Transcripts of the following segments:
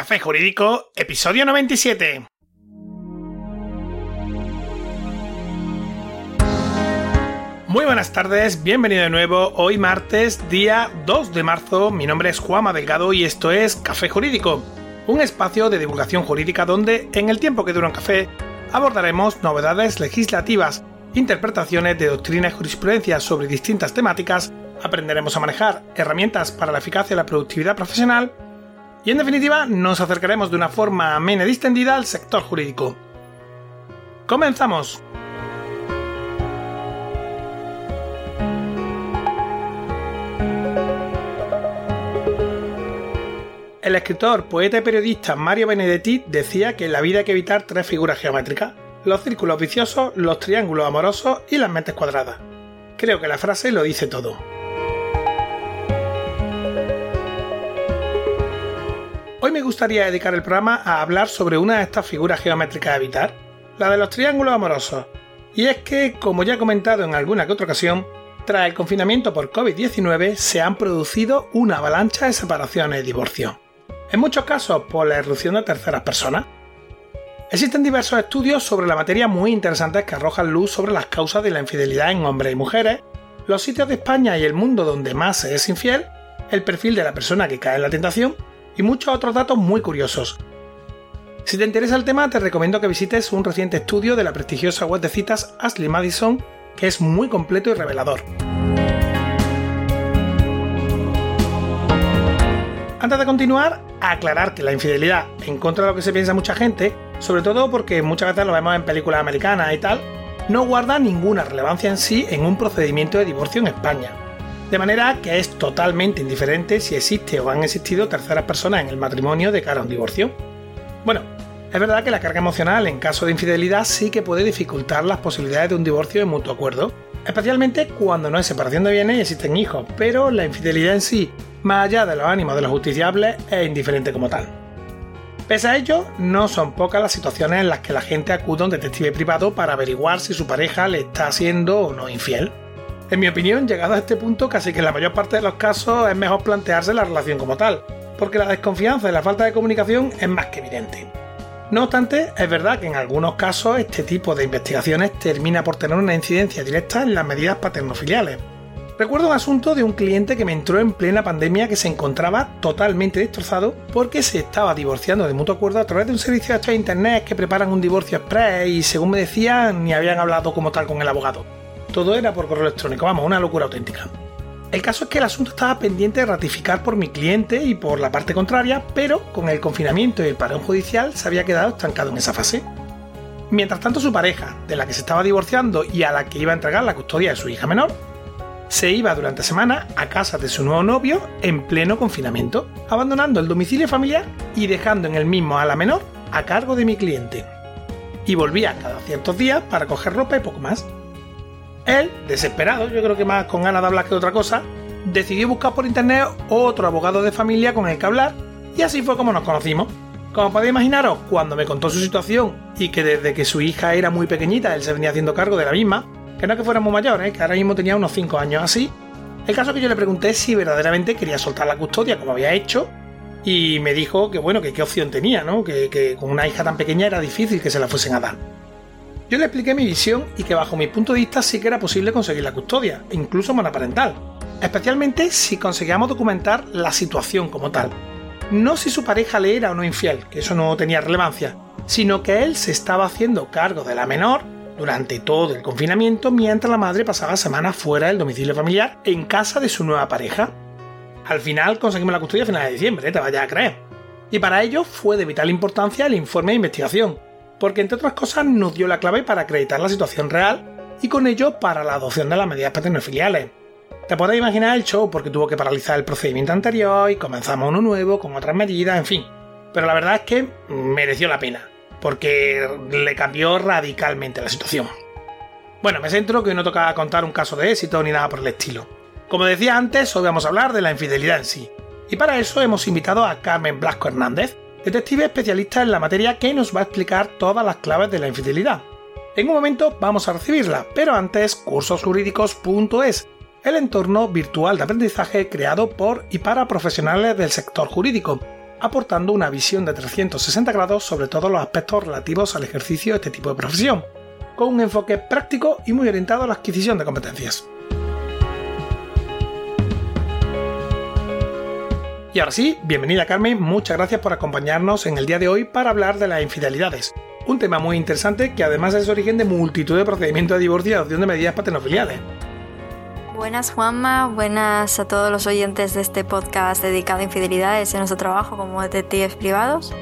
Café Jurídico, episodio 97. Muy buenas tardes, bienvenido de nuevo. Hoy martes, día 2 de marzo, mi nombre es Juanma Delgado y esto es Café Jurídico, un espacio de divulgación jurídica donde, en el tiempo que dura un café, abordaremos novedades legislativas, interpretaciones de doctrina y jurisprudencia sobre distintas temáticas, aprenderemos a manejar herramientas para la eficacia y la productividad profesional y en definitiva nos acercaremos de una forma amena y distendida al sector jurídico. ¡Comenzamos! El escritor, poeta y periodista Mario Benedetti decía que en la vida hay que evitar tres figuras geométricas, los círculos viciosos, los triángulos amorosos y las mentes cuadradas. Creo que la frase lo dice todo. Hoy me gustaría dedicar el programa a hablar sobre una de estas figuras geométricas a evitar, la de los triángulos amorosos. Y es que, como ya he comentado en alguna que otra ocasión, tras el confinamiento por COVID-19 se han producido una avalancha de separaciones y divorcios. En muchos casos por la irrupción de terceras personas. Existen diversos estudios sobre la materia muy interesantes que arrojan luz sobre las causas de la infidelidad en hombres y mujeres, los sitios de España y el mundo donde más se es infiel, el perfil de la persona que cae en la tentación y muchos otros datos muy curiosos. Si te interesa el tema, te recomiendo que visites un reciente estudio de la prestigiosa web de citas Ashley Madison, que es muy completo y revelador. Antes de continuar, aclarar que la infidelidad, en contra de lo que se piensa mucha gente, sobre todo porque muchas veces lo vemos en películas americanas y tal, no guarda ninguna relevancia en sí en un procedimiento de divorcio en España. De manera que es totalmente indiferente si existe o han existido terceras personas en el matrimonio de cara a un divorcio. Bueno, es verdad que la carga emocional en caso de infidelidad sí que puede dificultar las posibilidades de un divorcio de mutuo acuerdo, especialmente cuando no hay separación de bienes y existen hijos, pero la infidelidad en sí, más allá de los ánimos de los justiciables, es indiferente como tal. Pese a ello, no son pocas las situaciones en las que la gente acude a un detective privado para averiguar si su pareja le está siendo o no infiel. En mi opinión, llegado a este punto, casi que en la mayor parte de los casos es mejor plantearse la relación como tal, porque la desconfianza y la falta de comunicación es más que evidente. No obstante, es verdad que en algunos casos este tipo de investigaciones termina por tener una incidencia directa en las medidas paternofiliales. Recuerdo un asunto de un cliente que me entró en plena pandemia que se encontraba totalmente destrozado porque se estaba divorciando de mutuo acuerdo a través de un servicio de internet que preparan un divorcio express y según me decían ni habían hablado como tal con el abogado. Todo era por correo electrónico, vamos, una locura auténtica. El caso es que el asunto estaba pendiente de ratificar por mi cliente y por la parte contraria, pero con el confinamiento y el parón judicial se había quedado estancado en esa fase. Mientras tanto, su pareja, de la que se estaba divorciando y a la que iba a entregar la custodia de su hija menor, se iba durante semana a casa de su nuevo novio en pleno confinamiento, abandonando el domicilio familiar y dejando en el mismo a la menor a cargo de mi cliente. Y volvía cada ciertos días para coger ropa y poco más. Él, desesperado, yo creo que más con ganas de hablar que otra cosa, decidió buscar por internet otro abogado de familia con el que hablar y así fue como nos conocimos. Como podéis imaginaros, cuando me contó su situación y que desde que su hija era muy pequeñita él se venía haciendo cargo de la misma, que no es que fuera muy mayor, ¿eh? que ahora mismo tenía unos 5 años así, el caso que yo le pregunté si verdaderamente quería soltar la custodia como había hecho y me dijo que bueno, que qué opción tenía, ¿no? Que, que con una hija tan pequeña era difícil que se la fuesen a dar. Yo le expliqué mi visión y que bajo mi punto de vista sí que era posible conseguir la custodia, incluso monoparental, especialmente si conseguíamos documentar la situación como tal. No si su pareja le era o no infiel, que eso no tenía relevancia, sino que él se estaba haciendo cargo de la menor durante todo el confinamiento mientras la madre pasaba semanas fuera del domicilio familiar en casa de su nueva pareja. Al final conseguimos la custodia a finales de diciembre, te vayas a creer. Y para ello fue de vital importancia el informe de investigación, porque entre otras cosas nos dio la clave para acreditar la situación real y con ello para la adopción de las medidas paternofiliales. Te podéis imaginar el show porque tuvo que paralizar el procedimiento anterior y comenzamos uno nuevo con otras medidas, en fin. Pero la verdad es que mereció la pena, porque le cambió radicalmente la situación. Bueno, me centro que no toca contar un caso de éxito ni nada por el estilo. Como decía antes, hoy vamos a hablar de la infidelidad en sí. Y para eso hemos invitado a Carmen Blasco Hernández, detective especialista en la materia que nos va a explicar todas las claves de la infidelidad. En un momento vamos a recibirla, pero antes cursosjurídicos.es, el entorno virtual de aprendizaje creado por y para profesionales del sector jurídico, aportando una visión de 360 grados sobre todos los aspectos relativos al ejercicio de este tipo de profesión, con un enfoque práctico y muy orientado a la adquisición de competencias. Y ahora sí, bienvenida Carmen, muchas gracias por acompañarnos en el día de hoy para hablar de las infidelidades. Un tema muy interesante que además es origen de multitud de procedimientos de divorcio y adopción de medidas paternofiliales. Buenas Juanma, buenas a todos los oyentes de este podcast dedicado a infidelidades en nuestro trabajo como detectives privados.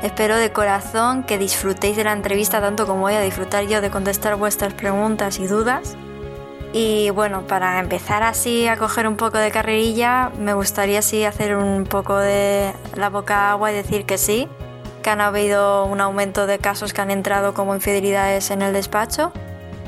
Espero de corazón que disfrutéis de la entrevista tanto como voy a disfrutar yo de contestar vuestras preguntas y dudas. Y bueno, para empezar así a coger un poco de carrerilla, me gustaría así hacer un poco de la boca agua y decir que sí, que han habido un aumento de casos que han entrado como infidelidades en el despacho,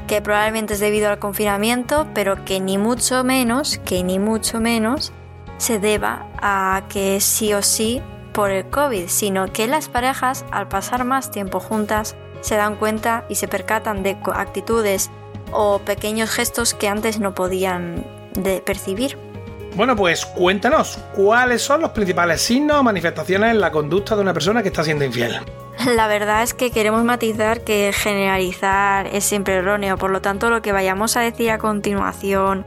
que probablemente es debido al confinamiento, pero que ni mucho menos, que ni mucho menos se deba a que sí o sí por el COVID, sino que las parejas al pasar más tiempo juntas se dan cuenta y se percatan de actitudes o pequeños gestos que antes no podían percibir. Bueno, pues cuéntanos, ¿cuáles son los principales signos o manifestaciones en la conducta de una persona que está siendo infiel? La verdad es que queremos matizar que generalizar es siempre erróneo, por lo tanto lo que vayamos a decir a continuación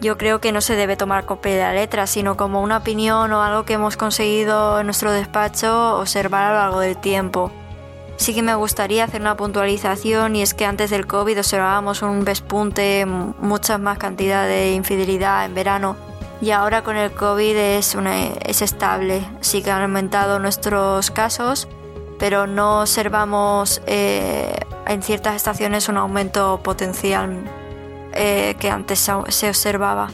yo creo que no se debe tomar copia de la letra, sino como una opinión o algo que hemos conseguido en nuestro despacho observar a lo largo del tiempo. Sí que me gustaría hacer una puntualización y es que antes del COVID observábamos un despunte, mucha más cantidad de infidelidad en verano y ahora con el COVID es, es estable. Sí que han aumentado nuestros casos, pero no observamos eh, en ciertas estaciones un aumento potencial eh, que antes se observaba.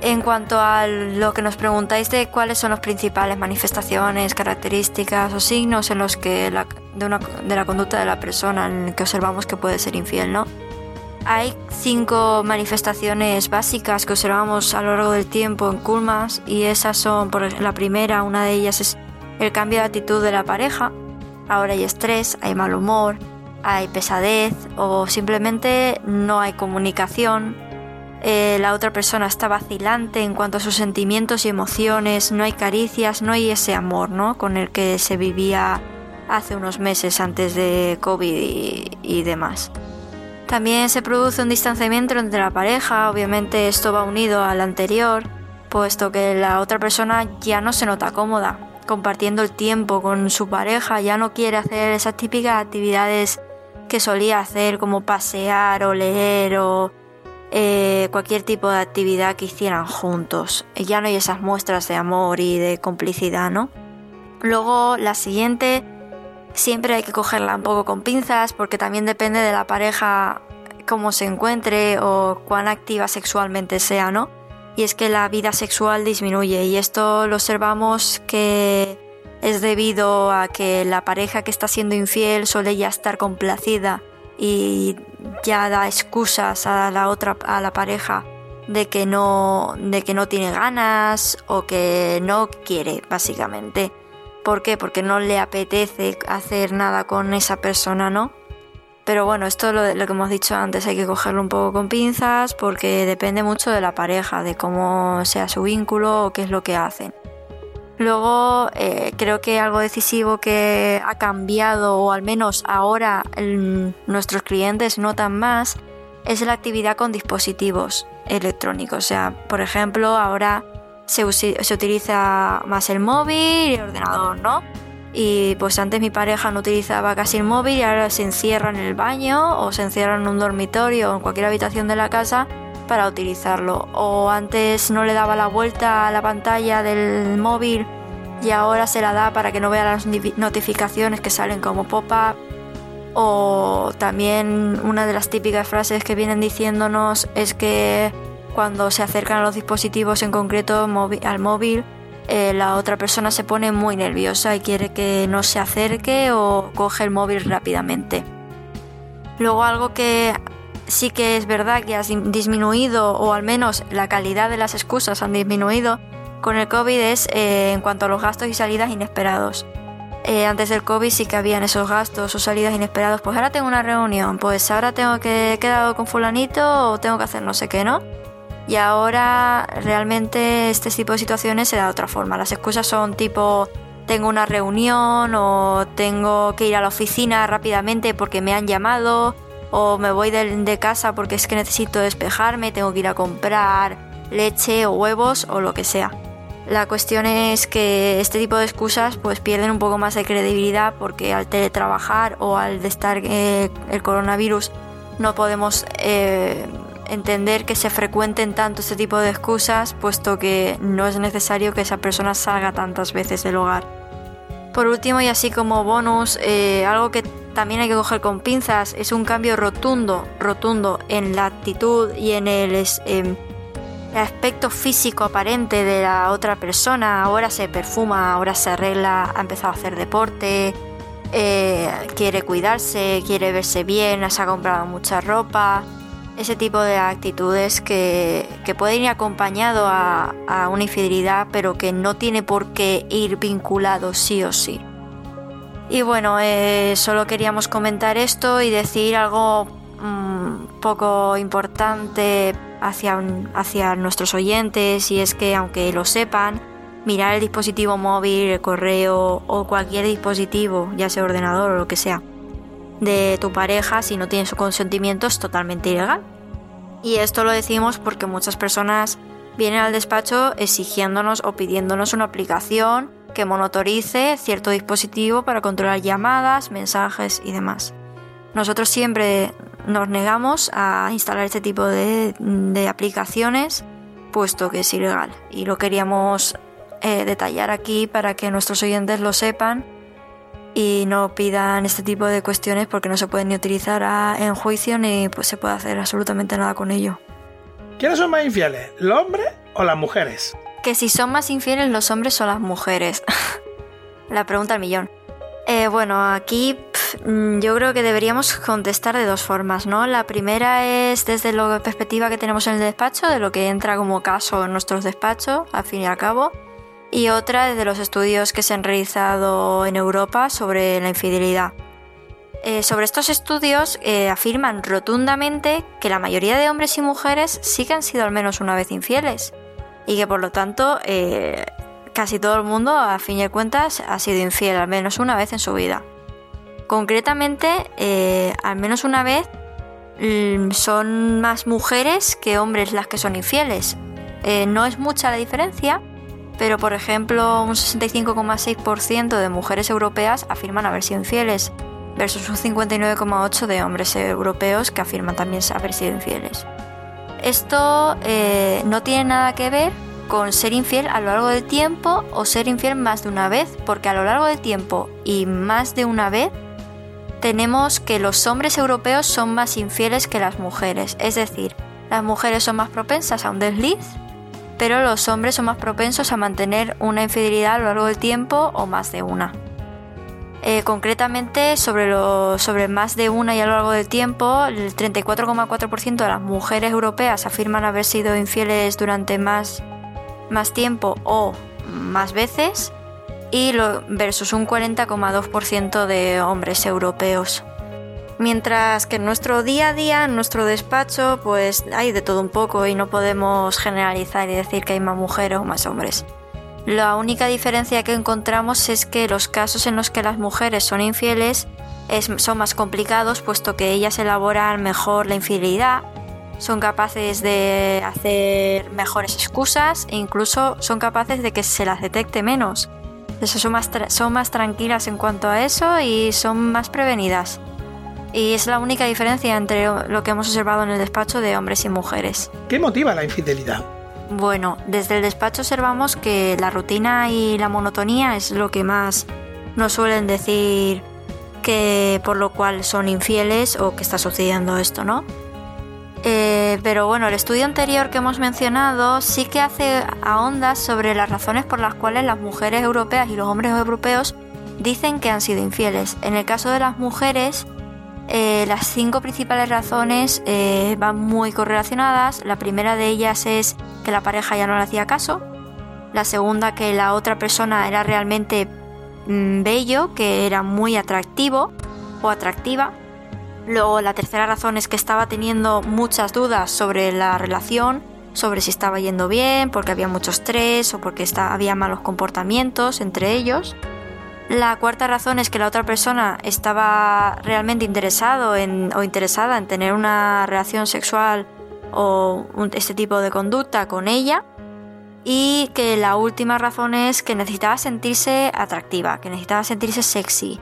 En cuanto a lo que nos preguntáis de cuáles son las principales manifestaciones, características o signos en los que de, una, de, la conducta de la persona en que observamos que puede ser infiel, ¿no? Hay cinco manifestaciones básicas que observamos a lo largo del tiempo en Kulmas y esas son, por la primera, una de ellas es el cambio de actitud de la pareja. Ahora hay estrés, hay mal humor, hay pesadez o simplemente no hay comunicación eh, la otra persona está vacilante en cuanto a sus sentimientos y emociones, no hay caricias, no hay ese amor ¿no? con el que se vivía hace unos meses antes de COVID y, y demás. También se produce un distanciamiento entre la pareja, obviamente esto va unido al anterior, puesto que la otra persona ya no se nota cómoda compartiendo el tiempo con su pareja, ya no quiere hacer esas típicas actividades que solía hacer como pasear o leer o eh, cualquier tipo de actividad que hicieran juntos. Ya no hay esas muestras de amor y de complicidad, ¿no? Luego la siguiente siempre hay que cogerla un poco con pinzas porque también depende de la pareja cómo se encuentre o cuán activa sexualmente sea, ¿no? Y es que la vida sexual disminuye y esto lo observamos que es debido a que la pareja que está siendo infiel suele ya estar complacida y ya da excusas a la otra a la pareja de que no de que no tiene ganas o que no quiere básicamente ¿por qué? porque no le apetece hacer nada con esa persona ¿no? pero bueno esto es lo, que hemos dicho antes hay que cogerlo un poco con pinzas porque depende mucho de la pareja de cómo sea su vínculo o qué es lo que hacen Luego eh, creo que algo decisivo que ha cambiado o al menos ahora nuestros clientes notan más es la actividad con dispositivos electrónicos. O sea, por ejemplo, ahora se, se utiliza más el móvil y el ordenador, ¿no? Y pues antes mi pareja no utilizaba casi el móvil y ahora se encierra en el baño o se encierra en un dormitorio o en cualquier habitación de la casa para utilizarlo. O antes no le daba la vuelta a la pantalla del móvil y ahora se la da para que no vea las notificaciones que salen como pop-up. O también una de las típicas frases que vienen diciéndonos es que cuando se acercan a los dispositivos, en concreto al móvil, eh, la otra persona se pone muy nerviosa y quiere que no se acerque o coge el móvil rápidamente. Luego algo que sí que es verdad que ha disminuido, o al menos la calidad de las excusas han disminuido, con el COVID es eh, en cuanto a los gastos y salidas inesperados. Eh, antes del COVID sí que habían esos gastos o salidas inesperados. Pues ahora tengo una reunión, pues ahora tengo que quedar con fulanito o tengo que hacer no sé qué, ¿no? Y ahora realmente este tipo de situaciones se da de otra forma. Las excusas son tipo tengo una reunión o tengo que ir a la oficina rápidamente porque me han llamado o me voy de, casa porque es que necesito despejarme, tengo que ir a comprar leche o huevos o lo que sea. La cuestión es que este tipo de excusas pues pierden un poco más de credibilidad porque al teletrabajar o al estar eh, el coronavirus no podemos eh, entender que se frecuenten tanto este tipo de excusas puesto que no es necesario que esa persona salga tantas veces del hogar. Por último, y así como bonus, eh, algo que también hay que coger con pinzas es un cambio rotundo, rotundo en la actitud y en el, em, aspecto físico aparente de la otra persona. Ahora se perfuma, ahora se arregla, ha empezado a hacer deporte, eh, quiere cuidarse, quiere verse bien, se ha comprado mucha ropa ese tipo de actitudes que, pueden ir acompañado a, una infidelidad, pero que no tiene por qué ir vinculado sí o sí. Y bueno, eh, solo queríamos comentar esto y decir algo mm, poco importante hacia, hacia nuestros oyentes, y es que aunque lo sepan, mirar el dispositivo móvil, el correo o cualquier dispositivo, ya sea ordenador o lo que sea, de tu pareja si no tiene su consentimiento es totalmente ilegal. Y esto lo decimos porque muchas personas vienen al despacho exigiéndonos o pidiéndonos una aplicación que monitorice cierto dispositivo para controlar llamadas, mensajes y demás. Nosotros siempre nos negamos a instalar este tipo de, aplicaciones puesto que es ilegal y lo queríamos eh, detallar aquí para que nuestros oyentes lo sepan y no pidan este tipo de cuestiones porque no se pueden ni utilizar en juicio ni pues, se puede hacer absolutamente nada con ello. ¿Quiénes son más infieles, los hombres o las mujeres? Que si son más infieles los hombres o las mujeres. La pregunta al millón. Eh, bueno, aquí mm, yo creo que deberíamos contestar de dos formas, ¿no? La primera es desde la perspectiva que tenemos en el despacho, de lo que entra como caso en nuestros despachos, al fin y al cabo y otra de los estudios que se han realizado en Europa sobre la infidelidad. Eh, sobre estos estudios eh, afirman rotundamente que la mayoría de hombres y mujeres sí que han sido al menos una vez infieles y que por lo tanto eh, casi todo el mundo a fin de cuentas ha sido infiel al menos una vez en su vida. Concretamente, al menos una vez mm, son más mujeres que hombres las que son infieles. no es mucha la diferencia, pero por ejemplo un 65,6% de mujeres europeas afirman haber sido infieles, versus un 59,8% de hombres europeos que afirman también haber sido infieles. Esto eh, no tiene nada que ver con ser infiel a lo largo del tiempo o ser infiel más de una vez, porque a lo largo del tiempo y más de una vez tenemos que los hombres europeos son más infieles que las mujeres, es decir, las mujeres son más propensas a un desliz pero los hombres son más propensos a mantener una infidelidad a lo largo del tiempo o más de una. Eh, concretamente, sobre, sobre más de una y a lo largo del tiempo, el 34,4% de las mujeres europeas afirman haber sido infieles durante más, más tiempo o más veces, y versus un 40,2% de hombres europeos. Mientras que en nuestro día a día, en nuestro despacho, pues hay de todo un poco y no podemos generalizar y decir que hay más mujeres o más hombres. La única diferencia que encontramos es que los casos en los que las mujeres son infieles son más complicados puesto que ellas elaboran mejor la infidelidad, son capaces de hacer mejores excusas e incluso son capaces de que se las detecte menos. son más, son más tranquilas en cuanto a eso y son más prevenidas y es la única diferencia entre lo que hemos observado en el despacho de hombres y mujeres. ¿Qué motiva la infidelidad? Bueno, desde el despacho observamos que la rutina y la monotonía es lo que más nos suelen decir que por lo cual son infieles o que está sucediendo esto, ¿no? Eh, pero bueno, el estudio anterior que hemos mencionado sí que hace a ondas sobre las razones por las cuales las mujeres europeas y los hombres europeos dicen que han sido infieles. En el caso de las mujeres, eh, las cinco principales razones eh, van muy correlacionadas. La primera de ellas es que la pareja ya no le hacía caso. La segunda, que la otra persona era realmente mm, bello, que era muy atractivo o atractiva. Luego, la tercera razón es que estaba teniendo muchas dudas sobre la relación, sobre si estaba yendo bien, porque había mucho estrés o porque había malos comportamientos entre ellos. La cuarta razón es que la otra persona estaba realmente interesado en, o interesada en tener una relación sexual o este tipo de conducta con ella. Y que la última razón es que necesitaba sentirse atractiva, que necesitaba sentirse sexy,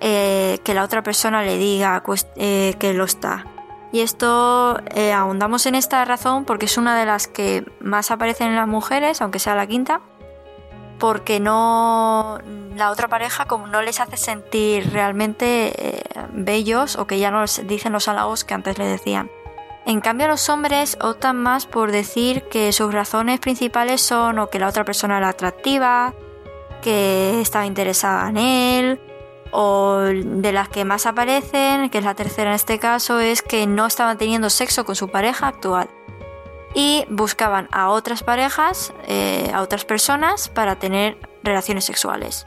eh, que la otra persona le diga eh, que lo está. Y esto eh, ahondamos en esta razón porque es una de las que más aparecen en las mujeres, aunque sea la quinta, porque no la otra pareja como no les hace sentir realmente eh, bellos o que ya no les dicen los halagos que antes le decían. En cambio los hombres optan más por decir que sus razones principales son o que la otra persona era atractiva, que estaba interesada en él, o de las que más aparecen, que es la tercera en este caso, es que no estaban teniendo sexo con su pareja actual y buscaban a otras parejas, eh, a otras personas para tener relaciones sexuales.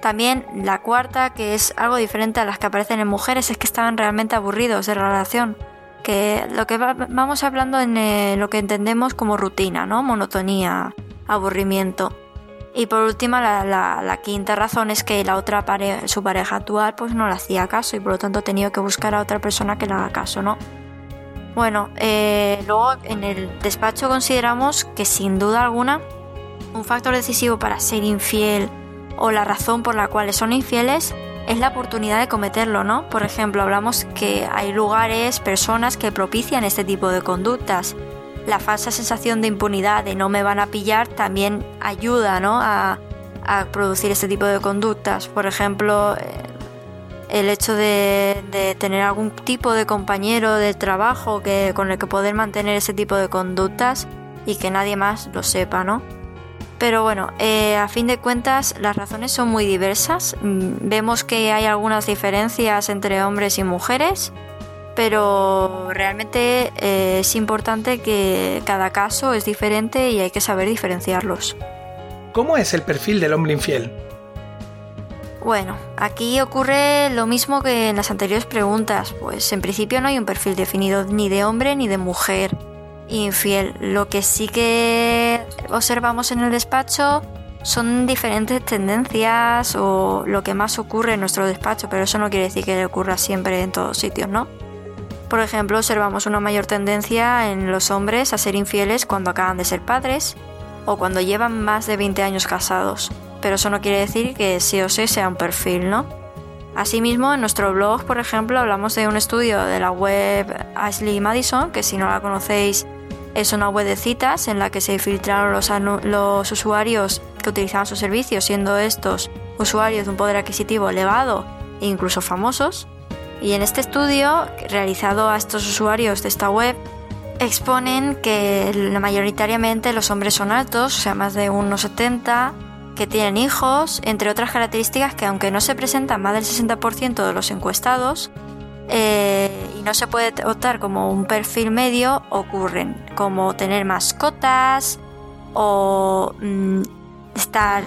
También la cuarta, que es algo diferente a las que aparecen en mujeres, es que estaban realmente aburridos de la relación. Que lo que vamos hablando en eh, lo que entendemos como rutina, ¿no? Monotonía, aburrimiento. Y por último, la, quinta razón es que la otra su pareja actual pues no le hacía caso y por lo tanto tenido que buscar a otra persona que le haga caso, ¿no? Bueno, eh, luego en el despacho consideramos que sin duda alguna un factor decisivo para ser infiel o la razón por la cual son infieles es la oportunidad de cometerlo, ¿no? Por ejemplo, hablamos que hay lugares, personas que propician este tipo de conductas la falsa sensación de impunidad de no me van a pillar también ayuda ¿no? a, producir este tipo de conductas. Por ejemplo, eh, el hecho de, tener algún tipo de compañero de trabajo que, con el que poder mantener ese tipo de conductas y que nadie más lo sepa, ¿no? Pero bueno, eh, a fin de cuentas las razones son muy diversas. Mm, vemos que hay algunas diferencias entre hombres y mujeres pero realmente eh, es importante que cada caso es diferente y hay que saber diferenciarlos. ¿Cómo es el perfil del hombre infiel? Bueno, aquí ocurre lo mismo que en las anteriores preguntas, pues en principio no hay un perfil definido ni de hombre ni de mujer infiel. Lo que sí que observamos en el despacho son diferentes tendencias o lo que más ocurre en nuestro despacho, pero eso no quiere decir que ocurra siempre en todos sitios, ¿no? Por ejemplo, observamos una mayor tendencia en los hombres a ser infieles cuando acaban de ser padres o cuando llevan más de 20 años casados, pero eso no quiere decir que sí o sí sea un perfil, ¿no? Asimismo, en nuestro blog, por ejemplo, hablamos de un estudio de la web Ashley Madison, que si no la conocéis es una web de citas en la que se filtraron los, los usuarios que utilizaban sus servicios, siendo estos usuarios de un poder adquisitivo elevado e incluso famosos. Y en este estudio, realizado a estos usuarios de esta web, exponen que mayoritariamente los hombres son altos, o sea, más de 1,70, que tienen hijos, entre otras características que aunque no se presentan más del 60% de los encuestados, eh, y no se puede optar como un perfil medio, ocurren, como tener mascotas o mm, estar,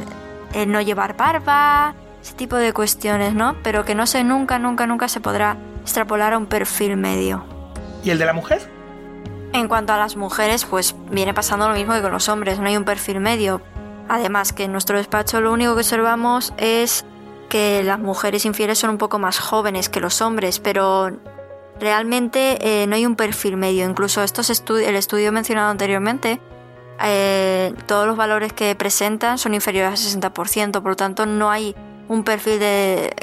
eh, no llevar barba, ese tipo de cuestiones, ¿no? Pero que no sé, nunca, nunca, nunca se podrá extrapolar a un perfil medio. ¿Y el de la mujer? En cuanto a las mujeres, pues viene pasando lo mismo que con los hombres, no hay un perfil medio. Además que en nuestro despacho lo único que observamos es que las mujeres infieles son un poco más jóvenes que los hombres, pero realmente eh, no hay un perfil medio. Incluso estos el estudio mencionado anteriormente, eh, todos los valores que presentan son inferiores al 60%, por lo tanto no hay un perfil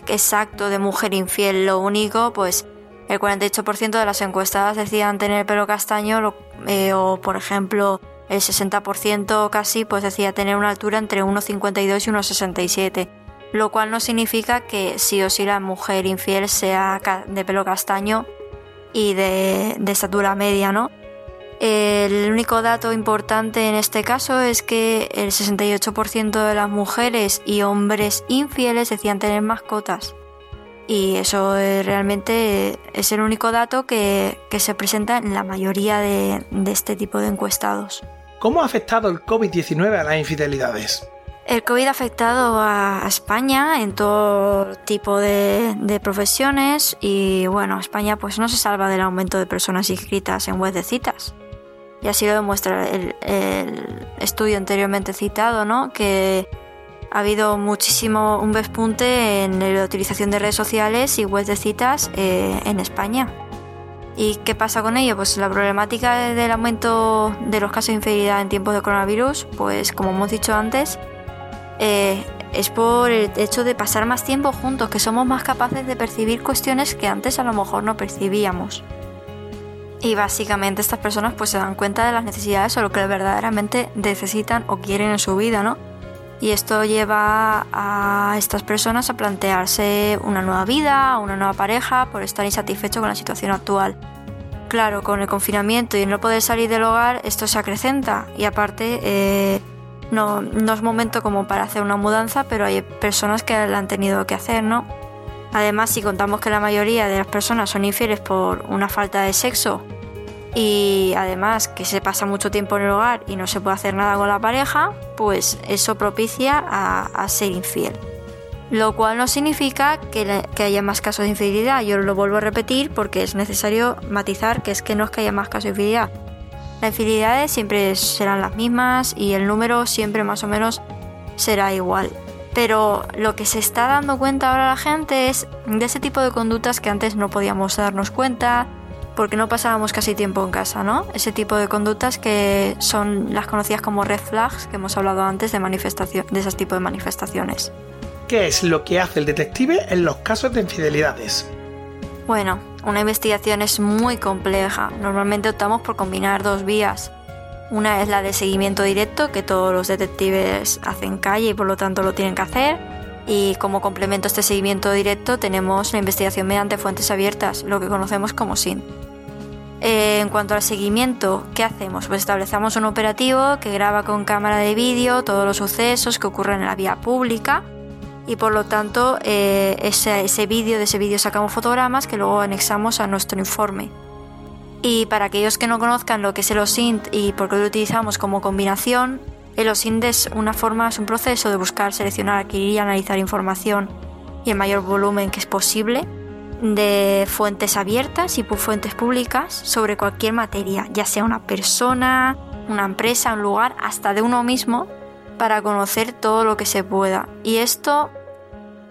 exacto de mujer infiel. Lo único, pues el 48% de las encuestadas decían tener pelo castaño eh, o, por ejemplo, el 60% casi pues decía tener una altura entre 1,52 y 1,67. Lo cual no significa que sí o sí la mujer infiel sea de pelo castaño y de, de estatura media, ¿no? El único dato importante en este caso es que el 68% de las mujeres y hombres infieles decían tener mascotas. Y eso realmente es el único dato que, se presenta en la mayoría de, este tipo de encuestados. ¿Cómo ha afectado el COVID-19 a las infidelidades? El COVID ha afectado a España en todo tipo de, profesiones y bueno, España pues no se salva del aumento de personas inscritas en web de citas y así lo demuestra el, estudio anteriormente citado, ¿no? Que Ha habido muchísimo un despunte en la utilización de redes sociales y webs de citas eh, en España. ¿Y qué pasa con ello? Pues la problemática del aumento de los casos de infidelidad en tiempos de coronavirus, pues como hemos dicho antes, eh, es por el hecho de pasar más tiempo juntos, que somos más capaces de percibir cuestiones que antes a lo mejor no percibíamos. Y básicamente estas personas pues se dan cuenta de las necesidades o lo que verdaderamente necesitan o quieren en su vida, ¿no? Y esto lleva a estas personas a plantearse una nueva vida, una nueva pareja, por estar insatisfecho con la situación actual. Claro, con el confinamiento y no poder salir del hogar, esto se acrecenta y aparte eh, no, no es momento como para hacer una mudanza, pero hay personas que la han tenido que hacer, ¿no? Además, si contamos que la mayoría de las personas son infieles por una falta de sexo y además que se pasa mucho tiempo en el hogar y no se puede hacer nada con la pareja, pues eso propicia a, ser infiel. Lo cual no significa que, haya más casos de infidelidad. Yo lo vuelvo a repetir porque es necesario matizar que es que no es que haya más casos de infidelidad. Las infidelidades siempre serán las mismas y el número siempre más o menos será igual. Pero lo que se está dando cuenta ahora la gente es de ese tipo de conductas que antes no podíamos darnos cuenta porque no pasábamos casi tiempo en casa, ¿no? Ese tipo de conductas que son las conocidas como red flags que hemos hablado antes de manifestación de ese tipo de manifestaciones. ¿Qué es lo que hace el detective en los casos de infidelidades? Bueno, una investigación es muy compleja. Normalmente optamos por combinar dos vías. Una es la de seguimiento directo, que todos los detectives hacen calle y por lo tanto lo tienen que hacer. Y como complemento a este seguimiento directo tenemos la investigación mediante fuentes abiertas, lo que conocemos como SIN. Eh, en cuanto al seguimiento, ¿qué hacemos? Pues establecemos un operativo que graba con cámara de vídeo todos los sucesos que ocurren en la vía pública y por lo tanto eh, ese, ese vídeo, de ese vídeo sacamos fotogramas que luego anexamos a nuestro informe. Y para aquellos que no conozcan lo que es el OSINT y por qué lo utilizamos como combinación, el OSINT es una forma, es un proceso de buscar, seleccionar, adquirir y analizar información y el mayor volumen que es posible de fuentes abiertas y fuentes públicas sobre cualquier materia, ya sea una persona, una empresa, un lugar, hasta de uno mismo, para conocer todo lo que se pueda. Y esto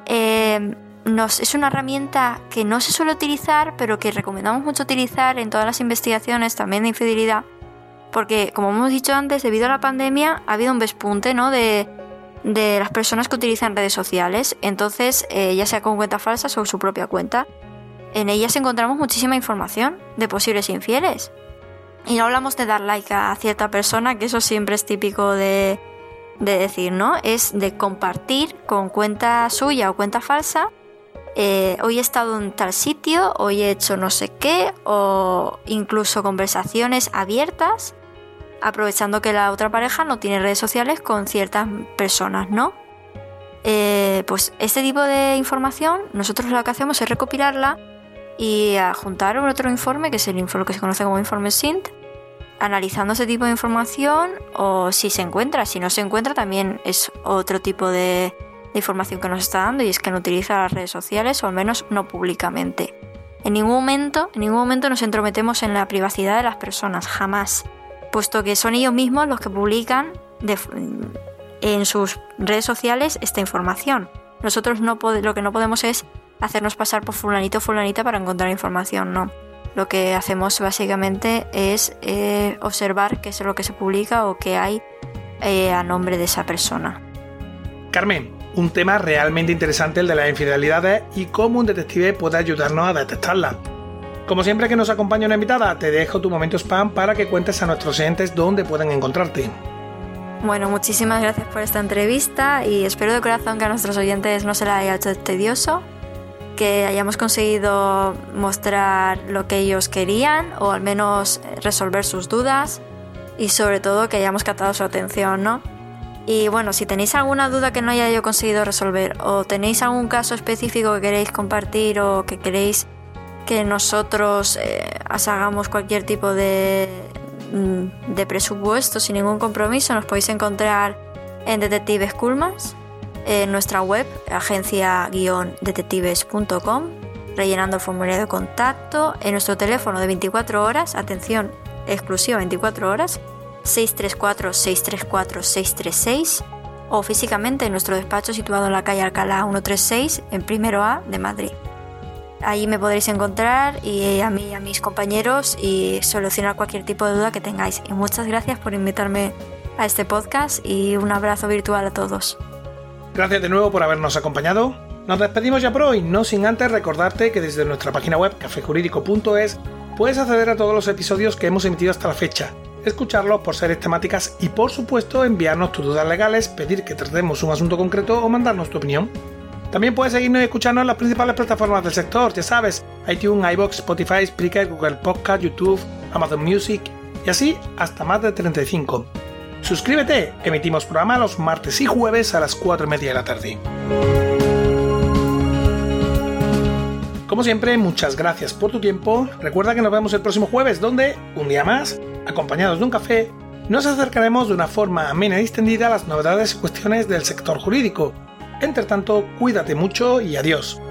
eh, es una herramienta que no se suele utilizar, pero que recomendamos mucho utilizar en todas las investigaciones también de infidelidad, porque como hemos dicho antes, debido a la pandemia ha habido un despunte ¿no? de, las personas que utilizan redes sociales, entonces eh, ya sea con cuentas falsas o su propia cuenta. En ellas encontramos muchísima información de posibles infieles. Y no hablamos de dar like a cierta persona, que eso siempre es típico de, de decir, ¿no? Es de compartir con cuenta suya o cuenta falsa eh, hoy he estado en tal sitio, hoy he hecho no sé qué, o incluso conversaciones abiertas, aprovechando que la otra pareja no tiene redes sociales con ciertas personas, ¿no? Eh, pues este tipo de información, nosotros lo que hacemos es recopilarla y juntar otro informe, que es el informe que se conoce como informe SINT, analizando ese tipo de información o si se encuentra, si no se encuentra también es otro tipo de, información que nos está dando y es que no utiliza las redes sociales o al menos no públicamente. En ningún momento, en ningún momento nos entrometemos en la privacidad de las personas, jamás, puesto que son ellos mismos los que publican en sus redes sociales esta información. Nosotros no lo que no podemos es hacernos pasar por fulanito o fulanita para encontrar información, no. Lo que hacemos básicamente es eh, observar qué es lo que se publica o qué hay eh, a nombre de esa persona. Carmen, un tema realmente interesante el de las infidelidades y cómo un detective puede ayudarnos a detectarlas. Como siempre que nos acompaña una invitada, te dejo tu momento spam para que cuentes a nuestros oyentes dónde pueden encontrarte. Bueno, muchísimas gracias por esta entrevista y espero de corazón que a nuestros oyentes no se la haya hecho tedioso, que hayamos conseguido mostrar lo que ellos querían o al menos resolver sus dudas y sobre todo que hayamos captado su atención, ¿no? Y bueno, si tenéis alguna duda que no haya yo conseguido resolver o tenéis algún caso específico que queréis compartir o que queréis que nosotros eh, hagamos cualquier tipo de, mm, de presupuesto sin ningún compromiso, nos podéis encontrar en Detectives Culmas, en nuestra web, agencia-detectives.com, rellenando el formulario de contacto, en nuestro teléfono de 24 horas, atención exclusiva 24 horas, 634-634-636 o físicamente en nuestro despacho situado en la calle Alcalá 136 en primero A de Madrid. Ahí me podréis encontrar y a mí y a mis compañeros y solucionar cualquier tipo de duda que tengáis. Y muchas gracias por invitarme a este podcast y un abrazo virtual a todos. Gracias de nuevo por habernos acompañado. Nos despedimos ya por hoy, no sin antes recordarte que desde nuestra página web cafejurídico.es puedes acceder a todos los episodios que hemos emitido hasta la fecha, escucharlos por series temáticas y por supuesto enviarnos tus dudas legales, pedir que tratemos un asunto concreto o mandarnos tu opinión. También puedes seguirnos y escucharnos en las principales plataformas del sector, ya sabes, iTunes, iBox, Spotify, Spreaker, Google Podcast, YouTube, Amazon Music y así hasta más de 35. Suscríbete, emitimos programa los martes y jueves a las 4 y media de la tarde. Como siempre, muchas gracias por tu tiempo. Recuerda que nos vemos el próximo jueves, donde, un día más, acompañados de un café, nos acercaremos de una forma amena y extendida a las novedades y cuestiones del sector jurídico. Entre tanto, cuídate mucho y adiós.